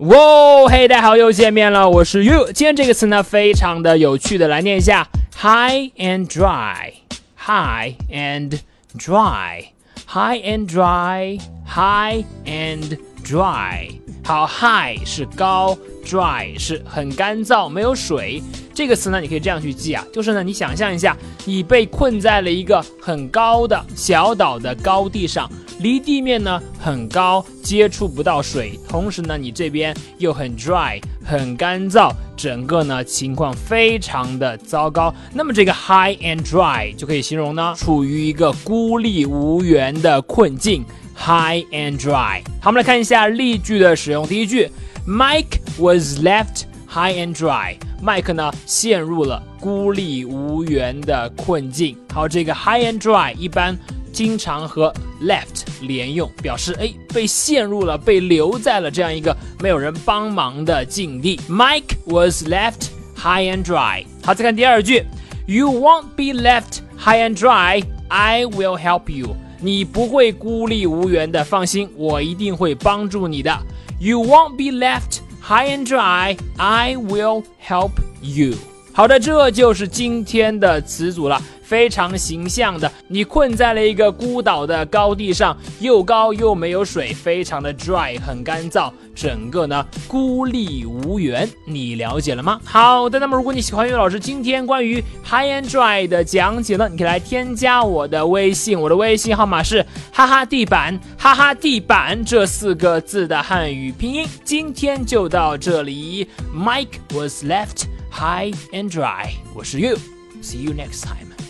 哇，嘿，大家好，又见面了，我是 You。今天这个词呢，非常的有趣的，来念一下：high and dry，high and dry，high and dry，high and dry。好，high 是高，dry 是很干燥，没有水。这个词呢，你可以这样去记啊，就是呢，你想象一下，你被困在了一个很高的小岛的高地上。离地面呢很高，接触不到水，同时呢你这边又很 dry，很干燥，整个呢情况非常的糟糕。那么这个 high and dry 就可以形容呢处于一个孤立无援的困境，high and dry。好，我们来看一下例句的使用。第一句，Mike was left high and dry。麦克呢陷入了孤立无援的困境。好，这个 high and dry 一般。经常和 left 连用，表示哎被陷入了，被留在了这样一个没有人帮忙的境地。Mike was left high and dry。好，再看第二句，You won't be left high and dry. I will help you。你不会孤立无援的，放心，我一定会帮助你的。You won't be left high and dry. I will help you。好的，这就是今天的词组了。非常形象的，你困在了一个孤岛的高地上，又高又没有水，非常的 dry，很干燥，整个呢孤立无援。你了解了吗？好的，那么如果你喜欢岳老师今天关于 high and dry 的讲解呢，你可以来添加我的微信，我的微信号码是哈哈地板，哈哈地板这四个字的汉语拼音。今天就到这里，Mike was left high and dry. 我是 You，see you next time。